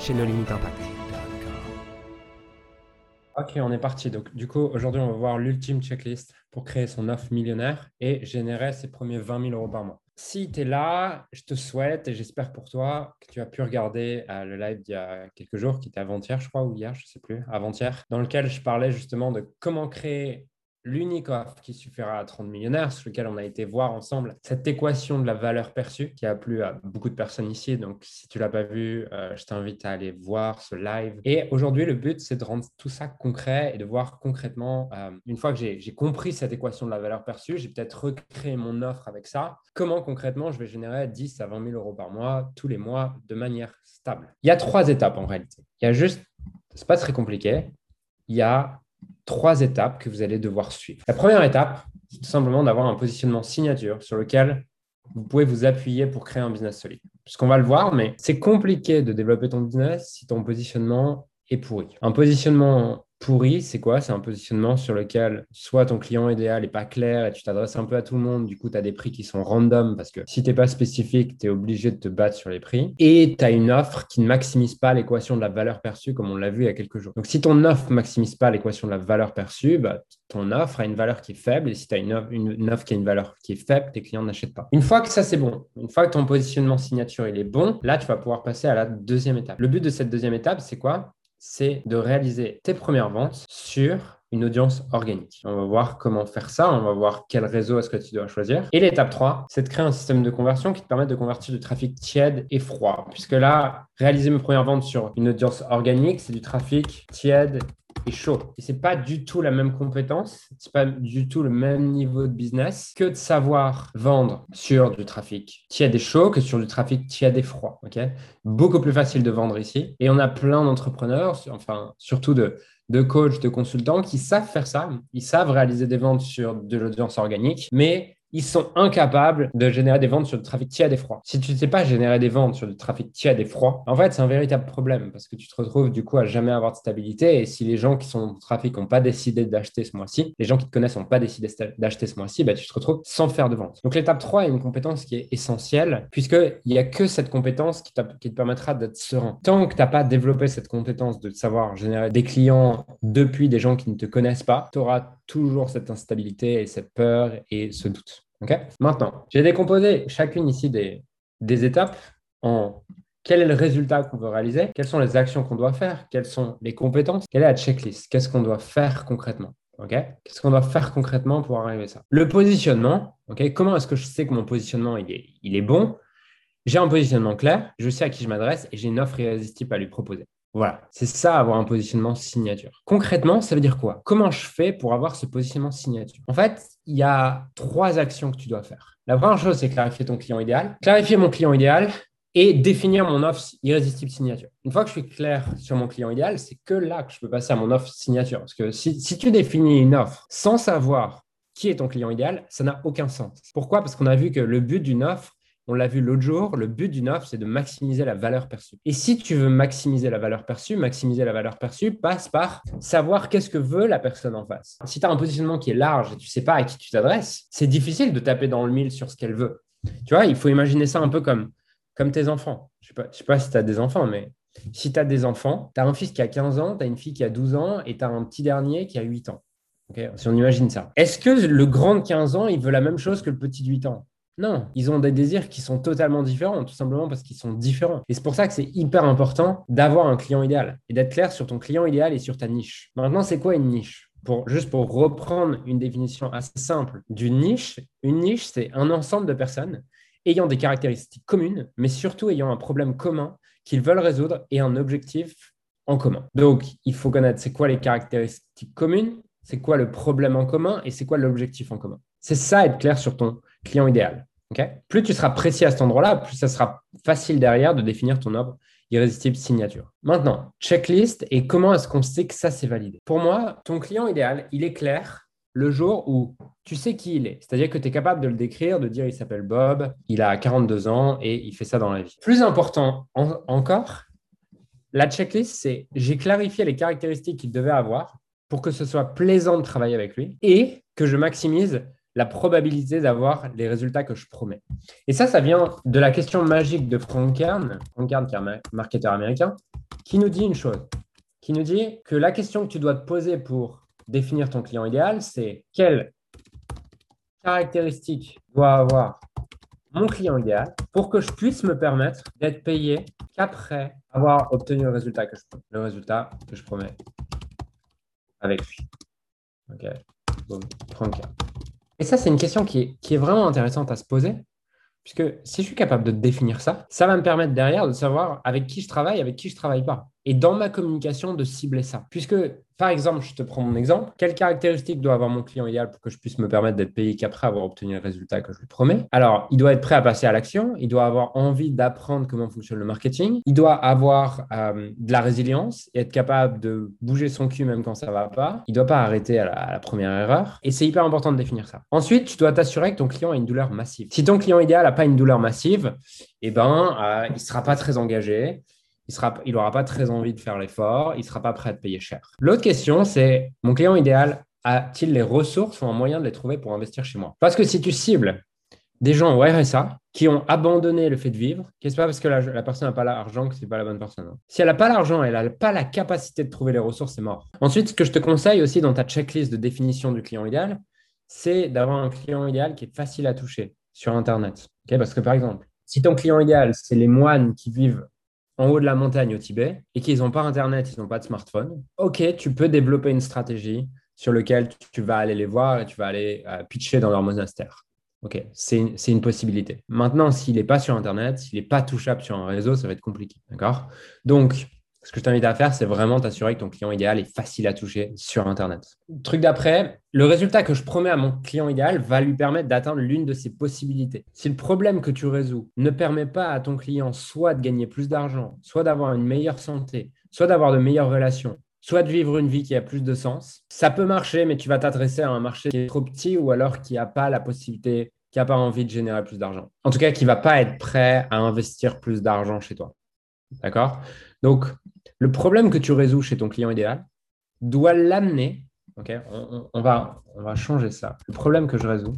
chez No Limit. Ok, on est parti. Donc, du coup, aujourd'hui, on va voir l'ultime checklist pour créer son offre millionnaire et générer ses premiers 20 000 euros par mois. Si tu es là, je te souhaite et j'espère pour toi que tu as pu regarder euh, le live d'il y a quelques jours, qui était avant-hier, je crois, ou hier, je ne sais plus, avant-hier, dans lequel je parlais justement de comment créer l'unique offre qui suffira à 30 millionnaires, sur lequel on a été voir ensemble cette équation de la valeur perçue qui a plu à beaucoup de personnes ici. Donc, si tu l'as pas vu, euh, je t'invite à aller voir ce live. Et aujourd'hui, le but, c'est de rendre tout ça concret et de voir concrètement, euh, une fois que j'ai compris cette équation de la valeur perçue, j'ai peut-être recréé mon offre avec ça, comment concrètement je vais générer 10 à 20 000 euros par mois, tous les mois, de manière stable? Il y a trois étapes en réalité. Il y a juste, c'est pas très compliqué, il y a trois étapes que vous allez devoir suivre. La première étape, c'est tout simplement d'avoir un positionnement signature sur lequel vous pouvez vous appuyer pour créer un business solide. Puisqu'on va le voir, mais c'est compliqué de développer ton business si ton positionnement est pourri. Un positionnement pourri, c'est quoi? C'est un positionnement sur lequel soit ton client idéal n'est pas clair et tu t'adresses un peu à tout le monde, du coup tu as des prix qui sont random parce que si tu n'es pas spécifique, tu es obligé de te battre sur les prix. Et tu as une offre qui ne maximise pas l'équation de la valeur perçue comme on l'a vu il y a quelques jours. Donc si ton offre ne maximise pas l'équation de la valeur perçue, bah, ton offre a une valeur qui est faible et si tu as une offre, une, offre, qui a une valeur qui est faible, tes clients n'achètent pas. Une fois que ça c'est bon, une fois que ton positionnement signature il est bon, là tu vas pouvoir passer à la deuxième étape. Le but de cette deuxième étape, c'est quoi? C'est de réaliser tes premières ventes sur une audience organique. On va voir comment faire ça, on va voir quel réseau est-ce que tu dois choisir. Et l'étape 3, c'est de créer un système de conversion qui te permette de convertir du trafic tiède et froid. Puisque là, réaliser mes premières ventes sur une audience organique, c'est du trafic tiède et chaud. Et c'est pas du tout la même compétence, c'est pas du tout le même niveau de business que de savoir vendre sur du trafic tiède et chaud que sur du trafic tiède et froid. Ok, beaucoup plus facile de vendre ici. Et on a plein d'entrepreneurs, enfin surtout de de coachs, de consultants qui savent faire ça. Ils savent réaliser des ventes sur de l'audience organique, mais ils sont incapables de générer des ventes sur du trafic tiède et froid. Si tu ne sais pas générer des ventes sur du trafic tiède et froid, en fait, c'est un véritable problème parce que tu te retrouves du coup à jamais avoir de stabilité. Et si les gens qui sont dans trafic n'ont pas décidé d'acheter ce mois-ci, les gens qui te connaissent n'ont pas décidé d'acheter ce mois-ci, bah, tu te retrouves sans faire de vente. Donc l'étape 3 est une compétence qui est essentielle puisqu'il n'y a que cette compétence qui, qui te permettra d'être serein. Tant que tu n'as pas développé cette compétence de savoir générer des clients depuis des gens qui ne te connaissent pas, tu auras toujours cette instabilité et cette peur et ce doute. Maintenant, j'ai décomposé chacune ici des, étapes en quel est le résultat qu'on veut réaliser, quelles sont les actions qu'on doit faire, quelles sont les compétences, quelle est la checklist, qu'est-ce qu'on doit faire concrètement. Qu'est-ce qu'on doit faire concrètement pour arriver à ça? Le positionnement, comment est-ce que je sais que mon positionnement il est, il est bon? J'ai un positionnement clair, je sais à qui je m'adresse et j'ai une offre irrésistible à lui proposer. Voilà, c'est ça avoir un positionnement signature. Concrètement, ça veut dire quoi? Comment je fais pour avoir ce positionnement signature? En fait, il y a trois actions que tu dois faire. La première chose, c'est clarifier ton client idéal. Clarifier mon client idéal et définir mon offre irrésistible signature. Une fois que je suis clair sur mon client idéal, c'est que là que je peux passer à mon offre signature. Parce que si, tu définis une offre sans savoir qui est ton client idéal, ça n'a aucun sens. Pourquoi? Parce qu'on a vu que le but d'une offre, on l'a vu l'autre jour, le but d'une offre, c'est de maximiser la valeur perçue. Et si tu veux maximiser la valeur perçue, maximiser la valeur perçue passe par savoir qu'est-ce que veut la personne en face. Si tu as un positionnement qui est large et tu ne sais pas à qui tu t'adresses, c'est difficile de taper dans le mille sur ce qu'elle veut. Tu vois, il faut imaginer ça un peu comme, comme tes enfants. Je ne sais, pas si tu as des enfants, mais si tu as des enfants, tu as un fils qui a 15 ans, tu as une fille qui a 12 ans et tu as un petit dernier qui a 8 ans. si on imagine ça. Est-ce que le grand de 15 ans, il veut la même chose que le petit de 8 ans? Non, ils ont des désirs qui sont totalement différents, tout simplement parce qu'ils sont différents. Et c'est pour ça que c'est hyper important d'avoir un client idéal et d'être clair sur ton client idéal et sur ta niche. Maintenant, c'est quoi une niche? Pour, Juste pour reprendre une définition assez simple d'une niche, une niche, c'est un ensemble de personnes ayant des caractéristiques communes, mais surtout ayant un problème commun qu'ils veulent résoudre et un objectif en commun. Donc, il faut connaître c'est quoi les caractéristiques communes, c'est quoi le problème en commun et c'est quoi l'objectif en commun. C'est ça être clair sur ton client idéal plus tu seras précis à cet endroit-là, plus ça sera facile derrière de définir ton offre irrésistible signature. Maintenant, checklist et comment est-ce qu'on sait que ça c'est validé? Pour moi, ton client idéal, il est clair le jour où tu sais qui il est. C'est-à-dire que tu es capable de le décrire, de dire il s'appelle Bob, il a 42 ans et il fait ça dans la vie. Plus important encore, la checklist, c'est j'ai clarifié les caractéristiques qu'il devait avoir pour que ce soit plaisant de travailler avec lui et que je maximise la probabilité d'avoir les résultats que je promets. Et ça, ça vient de la question magique de Frank Kern, Kern qui est un marketeur américain, qui nous dit une chose, qui nous dit que la question que tu dois te poser pour définir ton client idéal, c'est quelles caractéristiques doit avoir mon client idéal pour que je puisse me permettre d'être payé qu'après avoir obtenu le résultat que je, le résultat que je promets avec lui. OK. Bon, Frank Kern. Et ça, c'est une question qui est, vraiment intéressante à se poser, puisque si je suis capable de définir ça, ça va me permettre derrière de savoir avec qui je travaille, avec qui je ne travaille pas. Et dans ma communication, de cibler ça. Puisque par exemple, je te prends mon exemple. Quelles caractéristiques doit avoir mon client idéal pour que je puisse me permettre d'être payé qu'après avoir obtenu le résultat que je lui promets? Alors, il doit être prêt à passer à l'action. Il doit avoir envie d'apprendre comment fonctionne le marketing. Il doit avoir euh, de la résilience et être capable de bouger son cul même quand ça va pas. Il ne doit pas arrêter à la, première erreur. Et c'est hyper important de définir ça. Ensuite, tu dois t'assurer que ton client a une douleur massive. Si ton client idéal n'a pas une douleur massive, eh ben, euh, il ne sera pas très engagé il n'aura pas très envie de faire l'effort, il ne sera pas prêt à payer cher. L'autre question, c'est mon client idéal a-t-il les ressources ou un moyen de les trouver pour investir chez moi? Parce que si tu cibles des gens au RSA qui ont abandonné le fait de vivre, ce pas parce que la, personne n'a pas l'argent que ce n'est pas la bonne personne. Hein? Si elle n'a pas l'argent, elle n'a pas la capacité de trouver les ressources, c'est mort. Ensuite, ce que je te conseille aussi dans ta checklist de définition du client idéal, c'est d'avoir un client idéal qui est facile à toucher sur Internet. parce que par exemple, si ton client idéal, c'est les moines qui vivent en haut de la montagne au Tibet et qu'ils n'ont pas Internet, ils n'ont pas de smartphone, ok, tu peux développer une stratégie sur laquelle tu vas aller les voir et tu vas aller euh, pitcher dans leur monastère. Ok, c'est une, possibilité. Maintenant, s'il n'est pas sur Internet, s'il n'est pas touchable sur un réseau, ça va être compliqué. D'accord? Donc, ce que je t'invite à faire, c'est vraiment t'assurer que ton client idéal est facile à toucher sur Internet. Truc d'après, le résultat que je promets à mon client idéal va lui permettre d'atteindre l'une de ses possibilités. Si le problème que tu résous ne permet pas à ton client soit de gagner plus d'argent, soit d'avoir une meilleure santé, soit d'avoir de meilleures relations, soit de vivre une vie qui a plus de sens, ça peut marcher, mais tu vas t'adresser à un marché qui est trop petit ou alors qui n'a pas la possibilité, qui n'a pas envie de générer plus d'argent. En tout cas, qui ne va pas être prêt à investir plus d'argent chez toi. D'accord? Donc, le problème que tu résous chez ton client idéal doit l'amener, on, va, on va changer ça. Le problème que je résous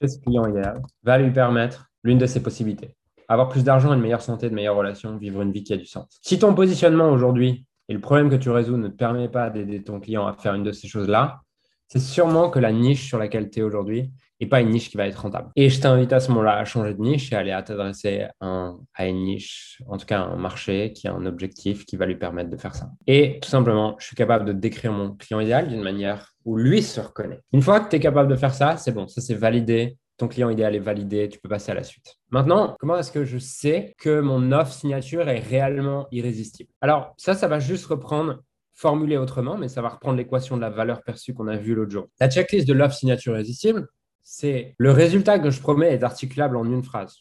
chez ce client idéal va lui permettre l'une de ses possibilités. Avoir plus d'argent, une meilleure santé, de meilleures relations, vivre une vie qui a du sens. Si ton positionnement aujourd'hui et le problème que tu résous ne permet pas d'aider ton client à faire une de ces choses-là, c'est sûrement que la niche sur laquelle tu es aujourd'hui et pas une niche qui va être rentable. Et je t'invite à ce moment-là à changer de niche et aller à t'adresser à une niche, en tout cas un marché qui a un objectif qui va lui permettre de faire ça. Et tout simplement, je suis capable de décrire mon client idéal d'une manière où lui se reconnaît. Une fois que tu es capable de faire ça, c'est bon, ça c'est validé. Ton client idéal est validé, tu peux passer à la suite. Maintenant, comment est-ce que je sais que mon offre signature est réellement irrésistible? Alors, ça, ça va juste reprendre formulé autrement, mais ça va reprendre l'équation de la valeur perçue qu'on a vue l'autre jour. La checklist de l'offre signature irrésistible, c'est le résultat que je promets est articulable en une phrase.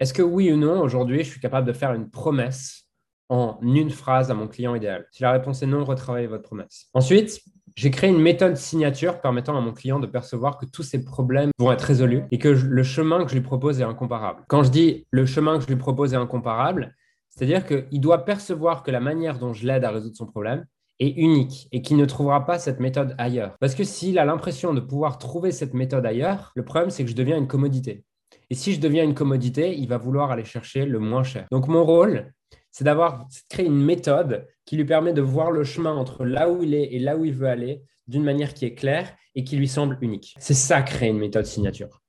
Est-ce que oui ou non, aujourd'hui, je suis capable de faire une promesse en une phrase à mon client idéal? Si la réponse est non, retravaillez votre promesse. Ensuite, j'ai créé une méthode signature permettant à mon client de percevoir que tous ses problèmes vont être résolus et que le chemin que je lui propose est incomparable. Quand je dis le chemin que je lui propose est incomparable, c'est-à-dire qu'il doit percevoir que la manière dont je l'aide à résoudre son problème est unique et qui ne trouvera pas cette méthode ailleurs. Parce que s'il a l'impression de pouvoir trouver cette méthode ailleurs, le problème c'est que je deviens une commodité. Et si je deviens une commodité, il va vouloir aller chercher le moins cher. Donc mon rôle, c'est d'avoir créé une méthode qui lui permet de voir le chemin entre là où il est et là où il veut aller d'une manière qui est claire et qui lui semble unique. C'est ça créer une méthode signature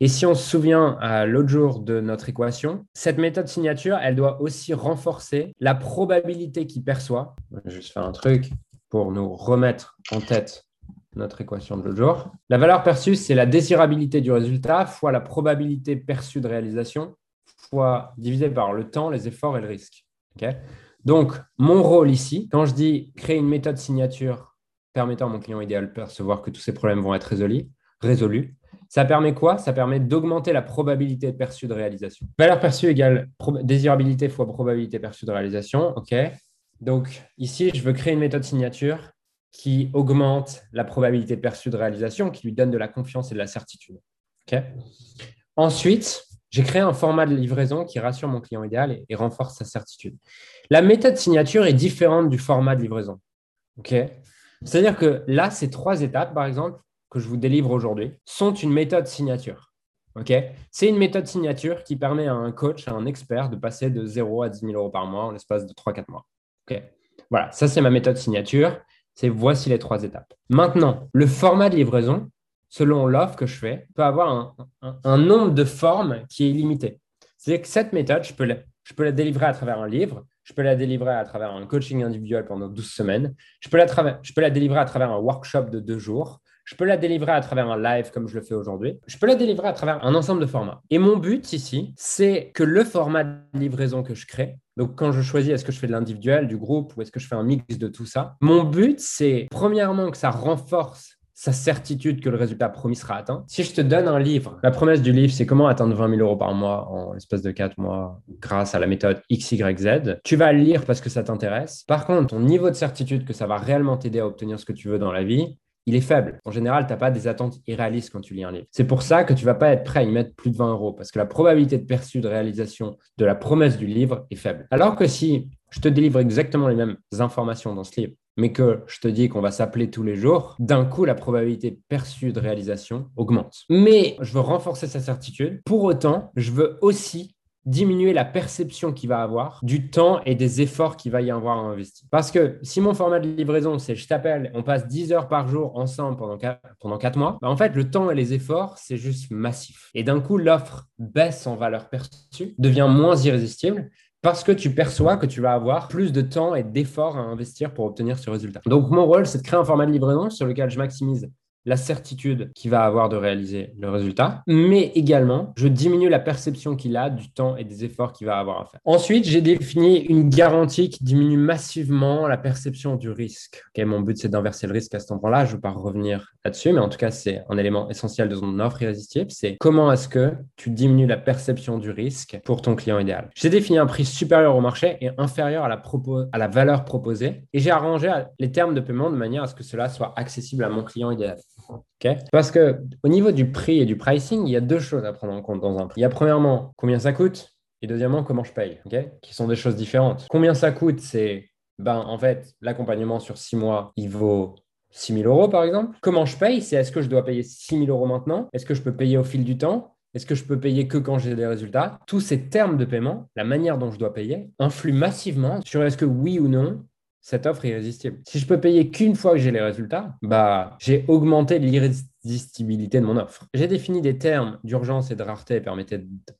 et si on se souvient à l'autre jour de notre équation, cette méthode signature, elle doit aussi renforcer la probabilité qu'il perçoit. Je vais juste faire un truc pour nous remettre en tête notre équation de l'autre jour. La valeur perçue, c'est la désirabilité du résultat fois la probabilité perçue de réalisation fois divisé par le temps, les efforts et le risque. Donc, mon rôle ici, quand je dis créer une méthode signature permettant à mon client idéal de percevoir que tous ces problèmes vont être résolus, résolus Ça permet quoi? Ça permet d'augmenter la probabilité perçue de réalisation. Valeur perçue égale désirabilité fois probabilité perçue de réalisation. OK? Donc ici, je veux créer une méthode signature qui augmente la probabilité perçue de réalisation, qui lui donne de la confiance et de la certitude. Ensuite, j'ai créé un format de livraison qui rassure mon client idéal et, renforce sa certitude. La méthode signature est différente du format de livraison. C'est-à-dire que là, ces trois étapes, par exemple, que je vous délivre aujourd'hui, sont une méthode signature. C'est une méthode signature qui permet à un coach, à un expert de passer de 0 à 10 000 euros par mois en l'espace de 3-4 mois. Voilà, ça c'est ma méthode signature. C'est voici les trois étapes. Maintenant, le format de livraison, selon l'offre que je fais, peut avoir un, nombre de formes qui est illimité. C'est-à-dire que cette méthode, je peux, la, je peux la délivrer à travers un livre, je peux la délivrer à travers un coaching individuel pendant 12 semaines, je peux la, je peux la délivrer à travers un workshop de deux jours, je peux la délivrer à travers un live comme je le fais aujourd'hui. Je peux la délivrer à travers un ensemble de formats. Et mon but ici, c'est que le format de livraison que je crée, donc quand je choisis est-ce que je fais de l'individuel, du groupe ou est-ce que je fais un mix de tout ça, mon but, c'est premièrement que ça renforce sa certitude que le résultat promis sera atteint. Si je te donne un livre, la promesse du livre, c'est comment atteindre 20 000 euros par mois en l'espace de 4 mois grâce à la méthode XYZ. Tu vas le lire parce que ça t'intéresse. Par contre, ton niveau de certitude que ça va réellement t'aider à obtenir ce que tu veux dans la vie, il est faible. En général, tu n'as pas des attentes irréalistes quand tu lis un livre. C'est pour ça que tu vas pas être prêt à y mettre plus de 20 euros parce que la probabilité de perçue de réalisation de la promesse du livre est faible. Alors que si je te délivre exactement les mêmes informations dans ce livre, mais que je te dis qu'on va s'appeler tous les jours, d'un coup, la probabilité perçue de réalisation augmente. Mais je veux renforcer sa certitude. Pour autant, je veux aussi diminuer la perception qu'il va avoir du temps et des efforts qu'il va y avoir à investir. Parce que si mon format de livraison, c'est je t'appelle, on passe 10 heures par jour ensemble pendant 4, pendant 4 mois, bah, en fait, le temps et les efforts, c'est juste massif. Et d'un coup, l'offre baisse en valeur perçue, devient moins irrésistible parce que tu perçois que tu vas avoir plus de temps et d'efforts à investir pour obtenir ce résultat. Donc, mon rôle, c'est de créer un format de livraison sur lequel je maximise la certitude qu'il va avoir de réaliser le résultat, mais également, je diminue la perception qu'il a du temps et des efforts qu'il va avoir à faire. Ensuite, j'ai défini une garantie qui diminue massivement la perception du risque. mon but, c'est d'inverser le risque à cet endroit-là. Je ne vais pas revenir là-dessus, mais en tout cas, c'est un élément essentiel de ton offre irrésistible. C'est comment est-ce que tu diminues la perception du risque pour ton client idéal. J'ai défini un prix supérieur au marché et inférieur à la valeur proposée, et j'ai arrangé les termes de paiement de manière à ce que cela soit accessible à mon client idéal. Parce que au niveau du prix et du pricing, il y a deux choses à prendre en compte dans un prix. Il y a premièrement combien ça coûte et deuxièmement comment je paye, qui sont des choses différentes. Combien ça coûte, c'est ben en fait l'accompagnement sur six mois, il vaut 6 000 euros par exemple. Comment je paye, c'est est-ce que je dois payer 6 000 euros maintenant? Est-ce que je peux payer au fil du temps? Est-ce que je peux payer que quand j'ai des résultats? Tous ces termes de paiement, la manière dont je dois payer, influent massivement sur est-ce que oui ou non, cette offre irrésistible. Si je peux payer qu'une fois que j'ai les résultats, bah, j'ai augmenté l'irrésistibilité de mon offre. J'ai défini des termes d'urgence et de rareté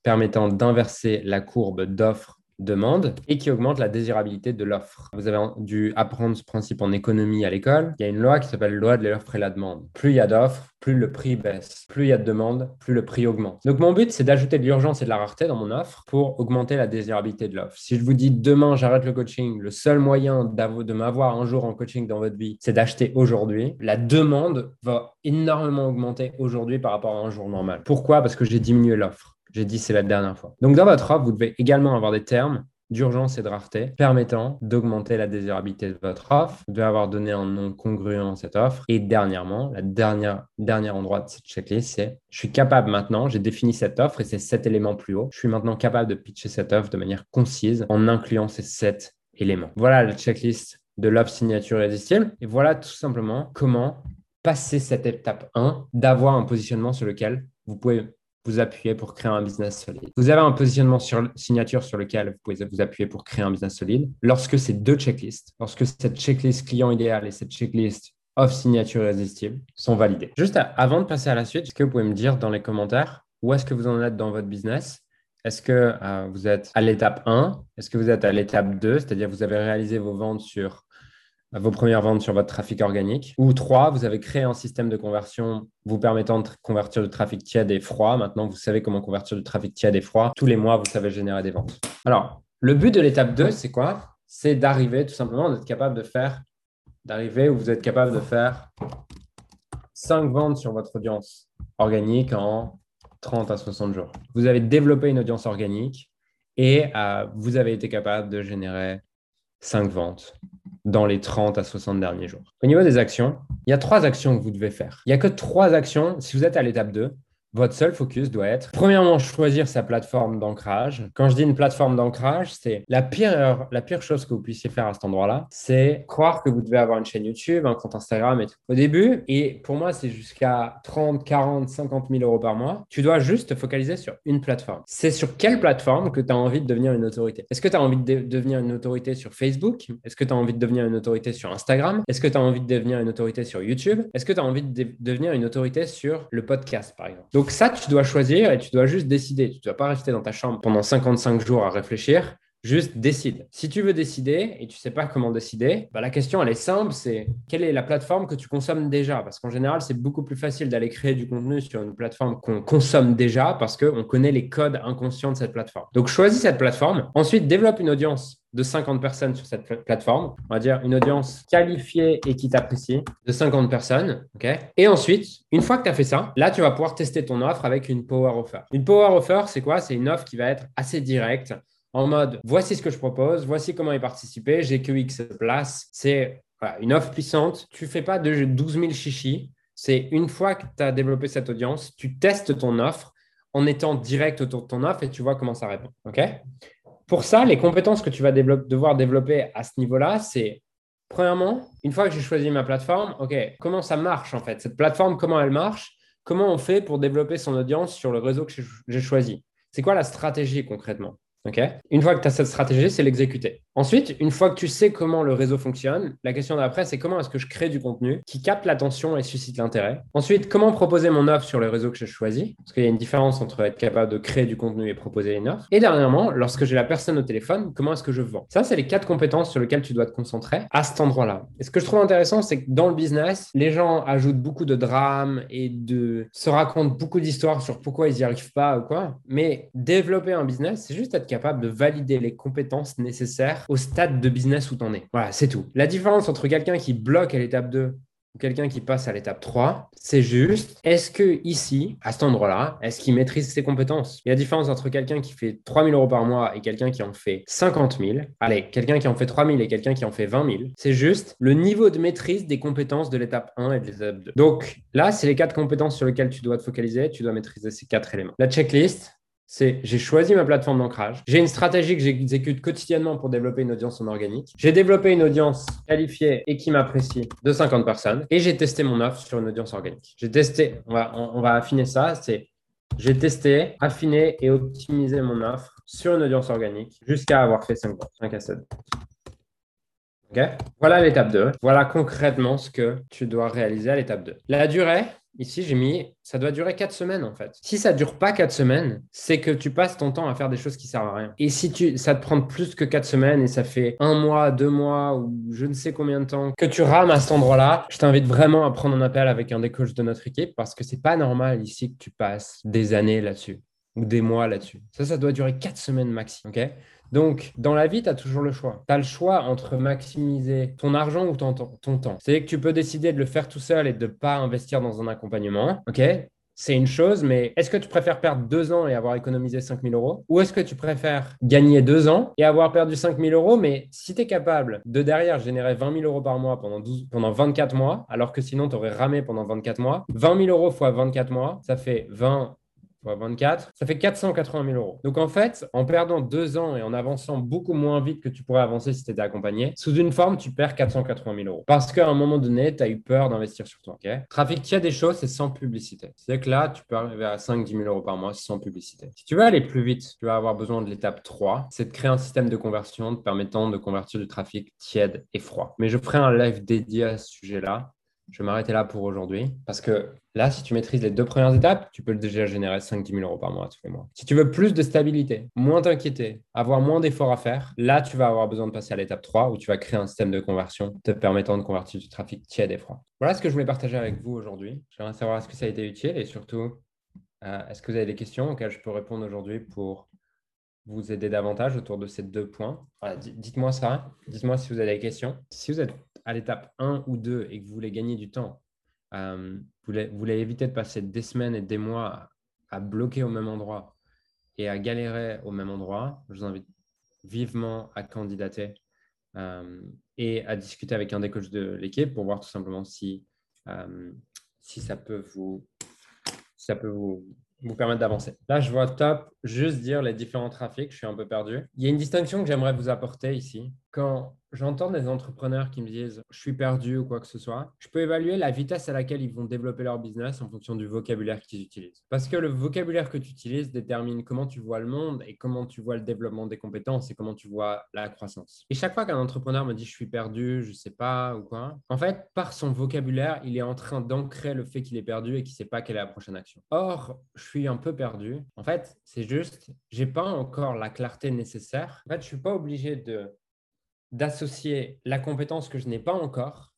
permettant d'inverser la courbe d'offre demande et qui augmente la désirabilité de l'offre. Vous avez dû apprendre ce principe en économie à l'école. Il y a une loi qui s'appelle loi de l'offre et la demande. Plus il y a d'offres, plus le prix baisse. Plus il y a de demandes, plus le prix augmente. Donc mon but, c'est d'ajouter de l'urgence et de la rareté dans mon offre pour augmenter la désirabilité de l'offre. Si je vous dis demain, j'arrête le coaching, le seul moyen de m'avoir un jour en coaching dans votre vie, c'est d'acheter aujourd'hui, la demande va énormément augmenter aujourd'hui par rapport à un jour normal. Pourquoi? Parce que j'ai diminué l'offre. J'ai dit c'est la dernière fois. Donc dans votre offre, vous devez également avoir des termes d'urgence et de rareté permettant d'augmenter la désirabilité de votre offre. Devez avoir donné un nom congruent à cette offre. Et dernièrement, la dernière dernier endroit de cette checklist, c'est je suis capable maintenant, j'ai défini cette offre et c'est sept éléments plus haut. Je suis maintenant capable de pitcher cette offre de manière concise en incluant ces sept éléments. Voilà la checklist de l'offre signature irrésistible. Et voilà tout simplement comment passer cette étape 1 d'avoir un positionnement sur lequel vous pouvez vous appuyez pour créer un business solide. Vous avez un positionnement sur signature sur lequel vous pouvez vous appuyer pour créer un business solide. Lorsque ces deux checklists, lorsque cette checklist client idéal et cette checklist off signature irrésistible sont validées. Juste avant de passer à la suite, est-ce que vous pouvez me dire dans les commentaires où est-ce que vous en êtes dans votre business? Est-ce que euh, vous êtes à l'étape 1 Est-ce que vous êtes à l'étape 2 C'est-à-dire vous avez réalisé vos ventes sur vos premières ventes sur votre trafic organique. Ou trois, vous avez créé un système de conversion vous permettant de convertir du trafic tiède et froid. Maintenant, vous savez comment convertir du trafic tiède et froid. Tous les mois, vous savez générer des ventes. Alors, le but de l'étape 2, c'est quoi? C'est d'arriver tout simplement, d'être capable de faire, d'arriver où vous êtes capable de faire 5 ventes sur votre audience organique en 30 à 60 jours. Vous avez développé une audience organique et euh, vous avez été capable de générer 5 ventes dans les 30 à 60 derniers jours. Au niveau des actions, il y a trois actions que vous devez faire. Il n'y a que trois actions si vous êtes à l'étape 2 votre seul focus doit être, premièrement, choisir sa plateforme d'ancrage. Quand je dis une plateforme d'ancrage, c'est la pire, la pire chose que vous puissiez faire à cet endroit-là, c'est croire que vous devez avoir une chaîne YouTube, un compte Instagram et tout. Au début, et pour moi, c'est jusqu'à 30, 40, 50 000 euros par mois, tu dois juste te focaliser sur une plateforme. C'est sur quelle plateforme que tu as envie de devenir une autorité? Est-ce que tu as envie de devenir une autorité sur Facebook? Est-ce que tu as envie de devenir une autorité sur Instagram? Est-ce que tu as envie de devenir une autorité sur YouTube? Est-ce que tu as envie de devenir une autorité sur le podcast, par exemple? Ça, tu dois choisir et tu dois juste décider. Tu ne dois pas rester dans ta chambre pendant 55 jours à réfléchir. Juste décide. Si tu veux décider et tu ne sais pas comment décider, bah, la question elle est simple, c'est quelle est la plateforme que tu consommes déjà? Parce qu'en général, c'est beaucoup plus facile d'aller créer du contenu sur une plateforme qu'on consomme déjà parce qu'on connaît les codes inconscients de cette plateforme. Donc choisis cette plateforme. Ensuite, développe une audience de 50 personnes sur cette plateforme. On va dire une audience qualifiée et qui t'apprécie de 50 personnes. et ensuite, une fois que tu as fait ça, là, tu vas pouvoir tester ton offre avec une Power Offer. Une Power Offer, c'est quoi? C'est une offre qui va être assez directe en mode voici ce que je propose, voici comment y participer, j'ai que X places. C'est une offre puissante. Tu fais pas de 12 000 chichis. C'est une fois que tu as développé cette audience, tu testes ton offre en étant direct autour de ton offre et tu vois comment ça répond. Pour ça, les compétences que tu vas devoir développer à ce niveau-là, c'est premièrement, une fois que j'ai choisi ma plateforme, OK, comment ça marche en fait? Cette plateforme, comment elle marche? Comment on fait pour développer son audience sur le réseau que j'ai choisi? C'est quoi la stratégie concrètement? Une fois que tu as cette stratégie, c'est l'exécuter. Ensuite, une fois que tu sais comment le réseau fonctionne, la question d'après, c'est comment est-ce que je crée du contenu qui capte l'attention et suscite l'intérêt? Ensuite, comment proposer mon offre sur le réseau que j'ai choisi, parce qu'il y a une différence entre être capable de créer du contenu et proposer une offre. Et dernièrement, lorsque j'ai la personne au téléphone, comment est-ce que je vends? Ça, c'est les quatre compétences sur lesquelles tu dois te concentrer à cet endroit-là. Et ce que je trouve intéressant, c'est que dans le business, les gens ajoutent beaucoup de drames et de se racontent beaucoup d'histoires sur pourquoi ils n'y arrivent pas ou quoi. Mais développer un business, c'est juste être capable de valider les compétences nécessaires au stade de business où tu en es. Voilà, c'est tout. La différence entre quelqu'un qui bloque à l'étape 2 ou quelqu'un qui passe à l'étape 3, c'est juste, est-ce que ici, à cet endroit-là, est-ce qu'il maîtrise ses compétences? Il y a la différence entre quelqu'un qui fait 3 000 euros par mois et quelqu'un qui en fait 50 000. Allez, quelqu'un qui en fait 3 000 et quelqu'un qui en fait 20 000. C'est juste le niveau de maîtrise des compétences de l'étape 1 et de l'étape 2. Donc là, c'est les quatre compétences sur lesquelles tu dois te focaliser. Tu dois maîtriser ces quatre éléments. La checklist, c'est j'ai choisi ma plateforme d'ancrage, j'ai une stratégie que j'exécute quotidiennement pour développer une audience en organique, j'ai développé une audience qualifiée et qui m'apprécie de 50 personnes et j'ai testé mon offre sur une audience organique. J'ai testé, on va, affiner ça, c'est j'ai testé, affiné et optimisé mon offre sur une audience organique jusqu'à avoir fait 5, 5 à 7. Voilà l'étape 2. Voilà concrètement ce que tu dois réaliser à l'étape 2. La durée, ici j'ai mis, ça doit durer 4 semaines en fait. Si ça ne dure pas 4 semaines, c'est que tu passes ton temps à faire des choses qui servent à rien. Et si tu, ça te prend plus que 4 semaines et ça fait un mois, deux mois ou je ne sais combien de temps que tu rames à cet endroit-là, je t'invite vraiment à prendre un appel avec un des coachs de notre équipe parce que c'est pas normal ici que tu passes des années là-dessus ou des mois là-dessus. Ça, ça doit durer 4 semaines maxi. ok? Donc, dans la vie, tu as toujours le choix. Tu as le choix entre maximiser ton argent ou ton, ton temps. C'est que tu peux décider de le faire tout seul et de ne pas investir dans un accompagnement. OK? C'est une chose, mais est-ce que tu préfères perdre deux ans et avoir économisé 5 000 euros? Ou est-ce que tu préfères gagner deux ans et avoir perdu 5 000 euros, mais si tu es capable de derrière générer 20 000 euros par mois pendant, 12, pendant 24 mois, alors que sinon tu aurais ramé pendant 24 mois, 20 000 euros fois 24 mois, ça fait 20 24, ça fait 480 000 euros. Donc en fait, en perdant deux ans et en avançant beaucoup moins vite que tu pourrais avancer si tu étais accompagné, sous une forme, tu perds 480 000 euros. Parce qu'à un moment donné, tu as eu peur d'investir sur toi. Trafic a des choses, c'est sans publicité. C'est que là, tu peux arriver à 5-10 000 euros par mois sans publicité. Si tu veux aller plus vite, tu vas avoir besoin de l'étape 3, c'est de créer un système de conversion permettant de convertir du trafic tiède et froid. Mais je ferai un live dédié à ce sujet-là je vais m'arrêter là pour aujourd'hui parce que là, si tu maîtrises les deux premières étapes, tu peux déjà générer 5-10 000 euros par mois tous les mois. Si tu veux plus de stabilité, moins t'inquiéter, avoir moins d'efforts à faire, là, tu vas avoir besoin de passer à l'étape 3 où tu vas créer un système de conversion te permettant de convertir du trafic tiède et froid. Voilà ce que je voulais partager avec vous aujourd'hui. J'aimerais savoir est-ce que ça a été utile et surtout, euh, est-ce que vous avez des questions auxquelles je peux répondre aujourd'hui pour vous aider davantage autour de ces deux points? Dites-moi ça. Dites-moi si vous avez des questions. Si vous êtes à l'étape 1 ou 2 et que vous voulez gagner du temps euh, vous, voulez, éviter de passer des semaines et des mois à, bloquer au même endroit et à galérer au même endroit, je vous invite vivement à candidater euh, et à discuter avec un des coachs de l'équipe pour voir tout simplement si, euh, si ça peut vous, si ça peut vous, vous permettre d'avancer. Là, je vois top, juste dire les différents trafics, je suis un peu perdu. Il y a une distinction que j'aimerais vous apporter ici. Quand j'entends des entrepreneurs qui me disent je suis perdu ou quoi que ce soit, je peux évaluer la vitesse à laquelle ils vont développer leur business en fonction du vocabulaire qu'ils utilisent. Parce que le vocabulaire que tu utilises détermine comment tu vois le monde et comment tu vois le développement des compétences et comment tu vois la croissance. Et chaque fois qu'un entrepreneur me dit je suis perdu, je ne sais pas ou quoi, en fait, par son vocabulaire, il est en train d'ancrer le fait qu'il est perdu et qu'il ne sait pas quelle est la prochaine action. Or, je suis un peu perdu. En fait, c'est juste, j'ai pas encore la clarté nécessaire. En fait, je suis pas obligé de d'associer la compétence que je n'ai pas encore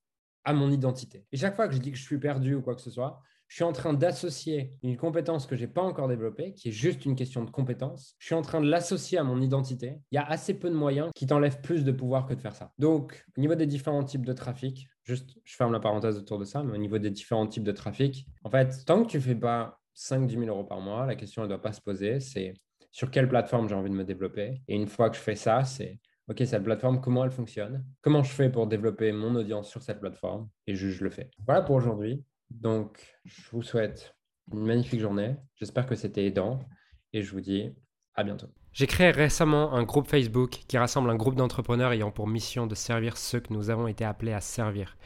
à mon identité. Et chaque fois que je dis que je suis perdu ou quoi que ce soit, je suis en train d'associer une compétence que je n'ai pas encore développée, qui est juste une question de compétence. Je suis en train de l'associer à mon identité. Il y a assez peu de moyens qui t'enlèvent plus de pouvoir que de faire ça. Donc, au niveau des différents types de trafic, juste, je ferme la parenthèse autour de ça, mais au niveau des différents types de trafic, en fait, tant que tu ne fais pas 5-10 000 euros par mois, la question ne doit pas se poser, c'est sur quelle plateforme j'ai envie de me développer. Et une fois que je fais ça, c'est OK, cette plateforme, comment elle fonctionne? Comment je fais pour développer mon audience sur cette plateforme? Et je, le fais. Voilà pour aujourd'hui. Donc, je vous souhaite une magnifique journée. J'espère que c'était aidant. Et je vous dis à bientôt. J'ai créé récemment un groupe Facebook qui rassemble un groupe d'entrepreneurs ayant pour mission de servir ceux que nous avons été appelés à servir.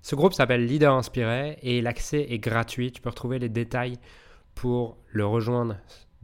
Ce groupe s'appelle Leader Inspiré et l'accès est gratuit. Tu peux retrouver les détails pour le rejoindre